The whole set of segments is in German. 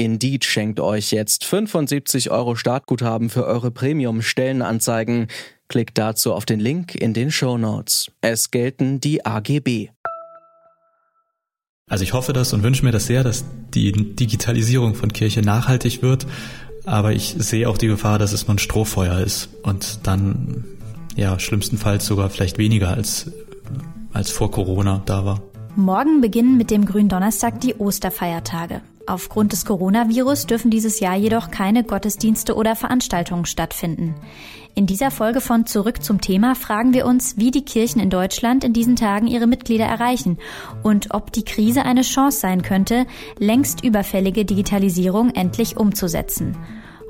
Indeed schenkt euch jetzt 75 Euro Startguthaben für eure Premium-Stellenanzeigen. Klickt dazu auf den Link in den Show Notes. Es gelten die AGB. Also ich hoffe das und wünsche mir das sehr, dass die Digitalisierung von Kirche nachhaltig wird. Aber ich sehe auch die Gefahr, dass es nur ein Strohfeuer ist und dann, ja, schlimmstenfalls sogar vielleicht weniger als, als vor Corona da war. Morgen beginnen mit dem Gründonnerstag die Osterfeiertage. Aufgrund des Coronavirus dürfen dieses Jahr jedoch keine Gottesdienste oder Veranstaltungen stattfinden. In dieser Folge von Zurück zum Thema fragen wir uns, wie die Kirchen in Deutschland in diesen Tagen ihre Mitglieder erreichen und ob die Krise eine Chance sein könnte, längst überfällige Digitalisierung endlich umzusetzen.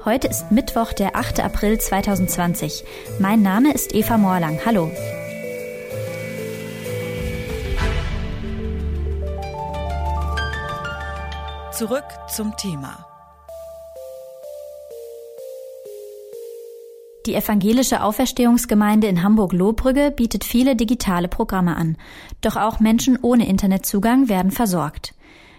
Heute ist Mittwoch, der 8. April 2020. Mein Name ist Eva Morlang. Hallo. Zurück zum Thema. Die evangelische Auferstehungsgemeinde in Hamburg-Lohbrügge bietet viele digitale Programme an. Doch auch Menschen ohne Internetzugang werden versorgt.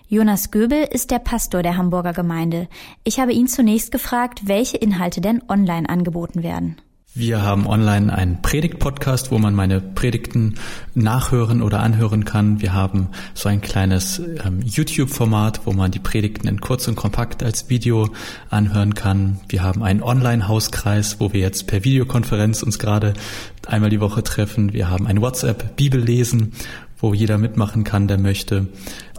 Jonas Göbel ist der Pastor der Hamburger Gemeinde. Ich habe ihn zunächst gefragt, welche Inhalte denn online angeboten werden. Wir haben online einen Predigt-Podcast, wo man meine Predigten nachhören oder anhören kann. Wir haben so ein kleines ähm, YouTube-Format, wo man die Predigten in kurz und kompakt als Video anhören kann. Wir haben einen Online-Hauskreis, wo wir jetzt per Videokonferenz uns gerade einmal die Woche treffen. Wir haben ein WhatsApp-Bibellesen, wo jeder mitmachen kann, der möchte.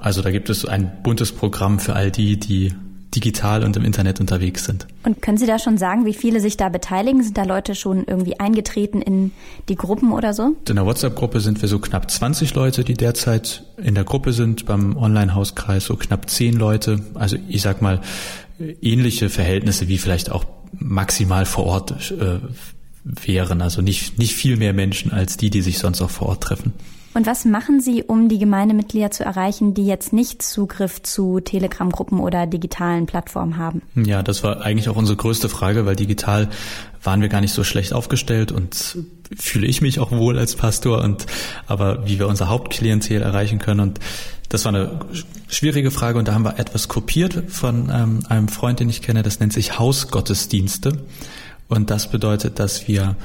Also da gibt es ein buntes Programm für all die, die digital und im Internet unterwegs sind. Und können Sie da schon sagen, wie viele sich da beteiligen? Sind da Leute schon irgendwie eingetreten in die Gruppen oder so? In der WhatsApp-Gruppe sind wir so knapp 20 Leute, die derzeit in der Gruppe sind. Beim Online-Hauskreis so knapp 10 Leute. Also ich sag mal, ähnliche Verhältnisse wie vielleicht auch maximal vor Ort äh, wären. Also nicht, nicht viel mehr Menschen als die, die sich sonst auch vor Ort treffen. Und was machen Sie, um die Gemeindemitglieder zu erreichen, die jetzt nicht Zugriff zu Telegram-Gruppen oder digitalen Plattformen haben? Ja, das war eigentlich auch unsere größte Frage, weil digital waren wir gar nicht so schlecht aufgestellt und fühle ich mich auch wohl als Pastor und aber wie wir unser Hauptklientel erreichen können und das war eine schwierige Frage und da haben wir etwas kopiert von ähm, einem Freund, den ich kenne, das nennt sich Hausgottesdienste. Und das bedeutet, dass wir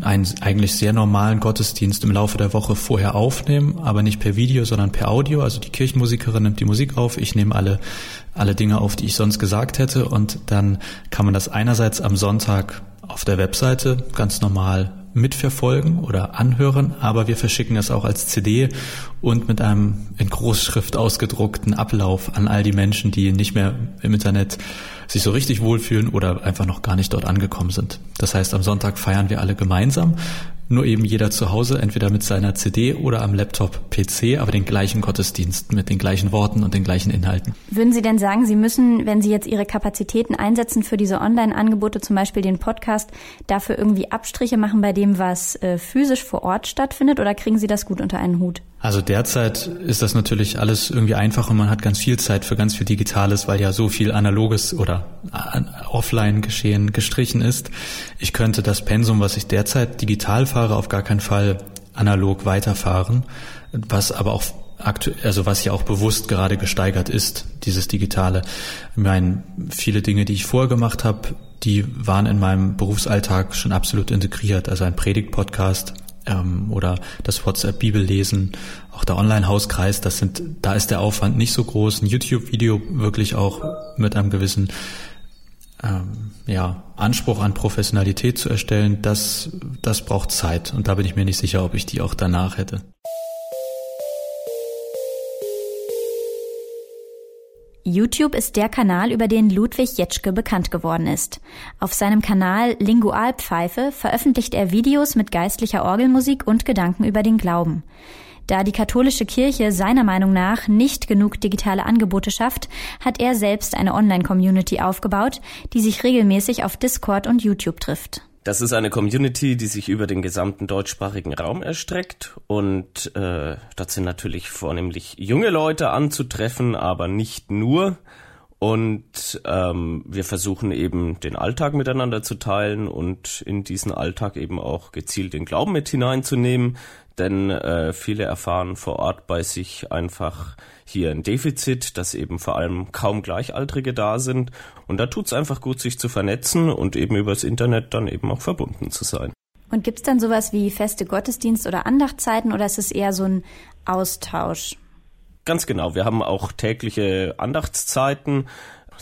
einen eigentlich sehr normalen Gottesdienst im Laufe der Woche vorher aufnehmen, aber nicht per Video, sondern per Audio. Also die Kirchenmusikerin nimmt die Musik auf, ich nehme alle, alle Dinge auf, die ich sonst gesagt hätte und dann kann man das einerseits am Sonntag auf der Webseite ganz normal mitverfolgen oder anhören, aber wir verschicken es auch als CD und mit einem in Großschrift ausgedruckten Ablauf an all die Menschen, die nicht mehr im Internet sich so richtig wohlfühlen oder einfach noch gar nicht dort angekommen sind. Das heißt, am Sonntag feiern wir alle gemeinsam nur eben jeder zu Hause, entweder mit seiner CD oder am Laptop PC, aber den gleichen Gottesdienst mit den gleichen Worten und den gleichen Inhalten. Würden Sie denn sagen, Sie müssen, wenn Sie jetzt Ihre Kapazitäten einsetzen für diese Online-Angebote, zum Beispiel den Podcast, dafür irgendwie Abstriche machen bei dem, was äh, physisch vor Ort stattfindet, oder kriegen Sie das gut unter einen Hut? Also derzeit ist das natürlich alles irgendwie einfach und man hat ganz viel Zeit für ganz viel Digitales, weil ja so viel analoges oder äh, offline geschehen gestrichen ist. Ich könnte das Pensum, was ich derzeit digital fahre, auf gar keinen Fall analog weiterfahren, was aber auch aktuell, also was ja auch bewusst gerade gesteigert ist, dieses Digitale. Ich meine, viele Dinge, die ich vorher gemacht habe, die waren in meinem Berufsalltag schon absolut integriert. Also ein Predigt-Podcast, ähm, oder das WhatsApp-Bibellesen, auch der Online-Hauskreis, das sind, da ist der Aufwand nicht so groß. Ein YouTube-Video wirklich auch mit einem gewissen ähm, ja, Anspruch an Professionalität zu erstellen, das, das braucht Zeit und da bin ich mir nicht sicher, ob ich die auch danach hätte. YouTube ist der Kanal, über den Ludwig Jetschke bekannt geworden ist. Auf seinem Kanal Lingualpfeife veröffentlicht er Videos mit geistlicher Orgelmusik und Gedanken über den Glauben. Da die katholische Kirche seiner Meinung nach nicht genug digitale Angebote schafft, hat er selbst eine Online-Community aufgebaut, die sich regelmäßig auf Discord und YouTube trifft. Das ist eine Community, die sich über den gesamten deutschsprachigen Raum erstreckt und äh, dort sind natürlich vornehmlich junge Leute anzutreffen, aber nicht nur. Und ähm, wir versuchen eben den Alltag miteinander zu teilen und in diesen Alltag eben auch gezielt den Glauben mit hineinzunehmen. Denn äh, viele erfahren vor Ort bei sich einfach hier ein Defizit, dass eben vor allem kaum Gleichaltrige da sind. Und da tut's einfach gut, sich zu vernetzen und eben übers Internet dann eben auch verbunden zu sein. Und gibt's dann sowas wie feste Gottesdienst- oder Andachtszeiten oder ist es eher so ein Austausch? Ganz genau. Wir haben auch tägliche Andachtszeiten.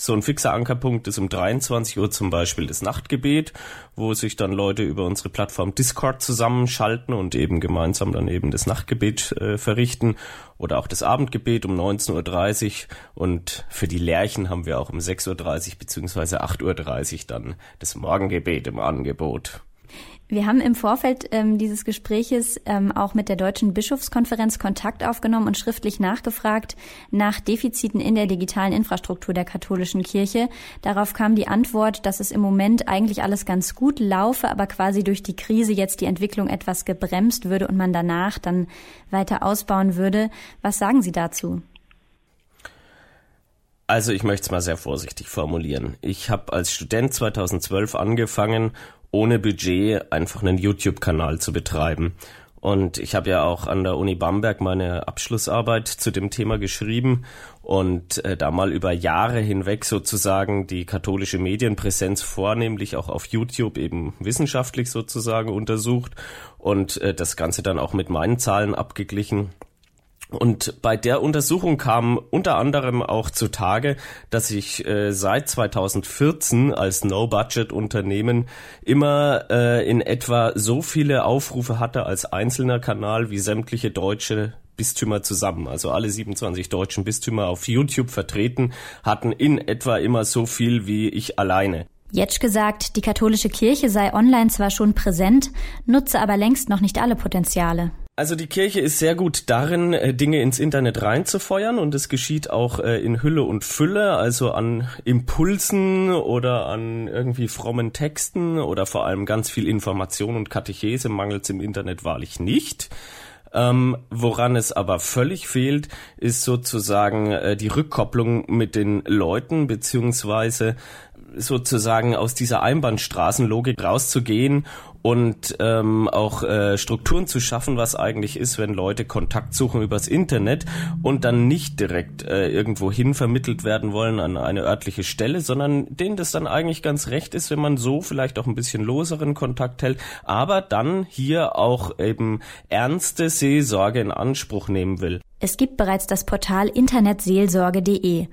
So ein fixer Ankerpunkt ist um 23 Uhr zum Beispiel das Nachtgebet, wo sich dann Leute über unsere Plattform Discord zusammenschalten und eben gemeinsam dann eben das Nachtgebet äh, verrichten oder auch das Abendgebet um 19.30 Uhr und für die Lerchen haben wir auch um 6.30 Uhr beziehungsweise 8.30 Uhr dann das Morgengebet im Angebot. Wir haben im Vorfeld ähm, dieses Gespräches ähm, auch mit der Deutschen Bischofskonferenz Kontakt aufgenommen und schriftlich nachgefragt nach Defiziten in der digitalen Infrastruktur der katholischen Kirche. Darauf kam die Antwort, dass es im Moment eigentlich alles ganz gut laufe, aber quasi durch die Krise jetzt die Entwicklung etwas gebremst würde und man danach dann weiter ausbauen würde. Was sagen Sie dazu? Also ich möchte es mal sehr vorsichtig formulieren. Ich habe als Student 2012 angefangen ohne Budget einfach einen YouTube-Kanal zu betreiben. Und ich habe ja auch an der Uni Bamberg meine Abschlussarbeit zu dem Thema geschrieben und äh, da mal über Jahre hinweg sozusagen die katholische Medienpräsenz vornehmlich auch auf YouTube eben wissenschaftlich sozusagen untersucht und äh, das Ganze dann auch mit meinen Zahlen abgeglichen und bei der Untersuchung kam unter anderem auch zutage, dass ich äh, seit 2014 als No-Budget-Unternehmen immer äh, in etwa so viele Aufrufe hatte als einzelner Kanal wie sämtliche deutsche Bistümer zusammen. Also alle 27 deutschen Bistümer auf YouTube vertreten hatten in etwa immer so viel wie ich alleine. Jetsch gesagt, die katholische Kirche sei online zwar schon präsent, nutze aber längst noch nicht alle Potenziale. Also die Kirche ist sehr gut darin, äh, Dinge ins Internet reinzufeuern und es geschieht auch äh, in Hülle und Fülle, also an Impulsen oder an irgendwie frommen Texten oder vor allem ganz viel Information und Katechese mangelt es im Internet wahrlich nicht. Ähm, woran es aber völlig fehlt, ist sozusagen äh, die Rückkopplung mit den Leuten beziehungsweise sozusagen aus dieser Einbahnstraßenlogik rauszugehen und ähm, auch äh, Strukturen zu schaffen, was eigentlich ist, wenn Leute Kontakt suchen übers Internet und dann nicht direkt äh, irgendwo hin vermittelt werden wollen an eine örtliche Stelle, sondern denen das dann eigentlich ganz recht ist, wenn man so vielleicht auch ein bisschen loseren Kontakt hält, aber dann hier auch eben ernste Seelsorge in Anspruch nehmen will. Es gibt bereits das Portal internetseelsorge.de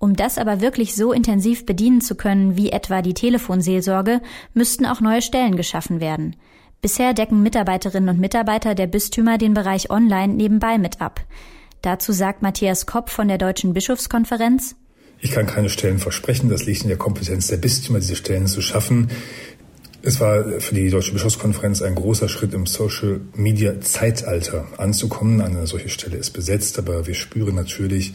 um das aber wirklich so intensiv bedienen zu können wie etwa die Telefonseelsorge, müssten auch neue Stellen geschaffen werden. Bisher decken Mitarbeiterinnen und Mitarbeiter der Bistümer den Bereich Online nebenbei mit ab. Dazu sagt Matthias Kopp von der Deutschen Bischofskonferenz, ich kann keine Stellen versprechen, das liegt in der Kompetenz der Bistümer, diese Stellen zu schaffen. Es war für die Deutsche Bischofskonferenz ein großer Schritt im Social Media Zeitalter anzukommen. Eine solche Stelle ist besetzt, aber wir spüren natürlich,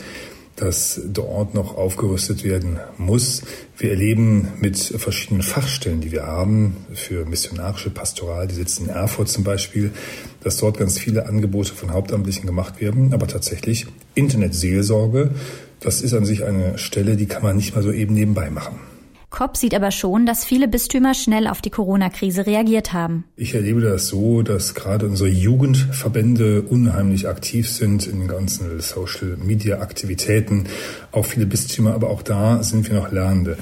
dass dort noch aufgerüstet werden muss. Wir erleben mit verschiedenen Fachstellen, die wir haben, für missionarische Pastoral, die sitzen in Erfurt zum Beispiel, dass dort ganz viele Angebote von Hauptamtlichen gemacht werden. Aber tatsächlich Internetseelsorge, das ist an sich eine Stelle, die kann man nicht mal so eben nebenbei machen. Kopp sieht aber schon, dass viele Bistümer schnell auf die Corona-Krise reagiert haben. Ich erlebe das so, dass gerade unsere Jugendverbände unheimlich aktiv sind in den ganzen Social-Media-Aktivitäten. Auch viele Bistümer, aber auch da sind wir noch Lernende.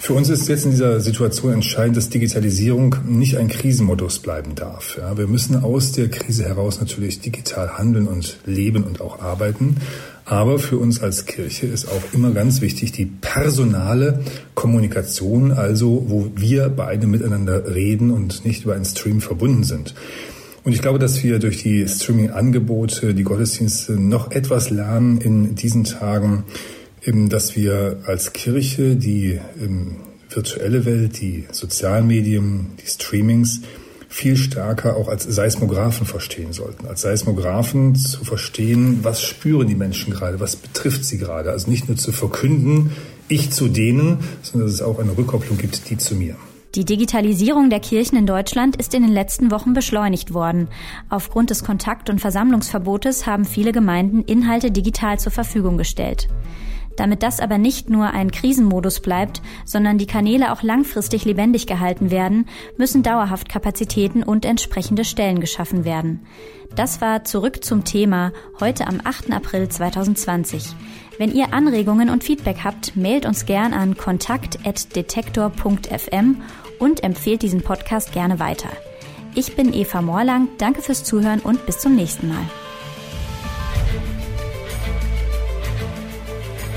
Für uns ist jetzt in dieser Situation entscheidend, dass Digitalisierung nicht ein Krisenmodus bleiben darf. Ja, wir müssen aus der Krise heraus natürlich digital handeln und leben und auch arbeiten. Aber für uns als Kirche ist auch immer ganz wichtig die personale Kommunikation, also wo wir beide miteinander reden und nicht über einen Stream verbunden sind. Und ich glaube, dass wir durch die Streaming-Angebote, die Gottesdienste noch etwas lernen in diesen Tagen, dass wir als Kirche die ähm, virtuelle Welt, die sozialen Medien, die Streamings viel stärker auch als Seismographen verstehen sollten. Als Seismographen zu verstehen, was spüren die Menschen gerade, was betrifft sie gerade. Also nicht nur zu verkünden, ich zu denen, sondern dass es auch eine Rückkopplung gibt, die zu mir. Die Digitalisierung der Kirchen in Deutschland ist in den letzten Wochen beschleunigt worden. Aufgrund des Kontakt- und Versammlungsverbotes haben viele Gemeinden Inhalte digital zur Verfügung gestellt. Damit das aber nicht nur ein Krisenmodus bleibt, sondern die Kanäle auch langfristig lebendig gehalten werden, müssen dauerhaft Kapazitäten und entsprechende Stellen geschaffen werden. Das war zurück zum Thema heute am 8. April 2020. Wenn ihr Anregungen und Feedback habt, mailt uns gern an kontakt.detektor.fm und empfehlt diesen Podcast gerne weiter. Ich bin Eva Morlang, danke fürs Zuhören und bis zum nächsten Mal.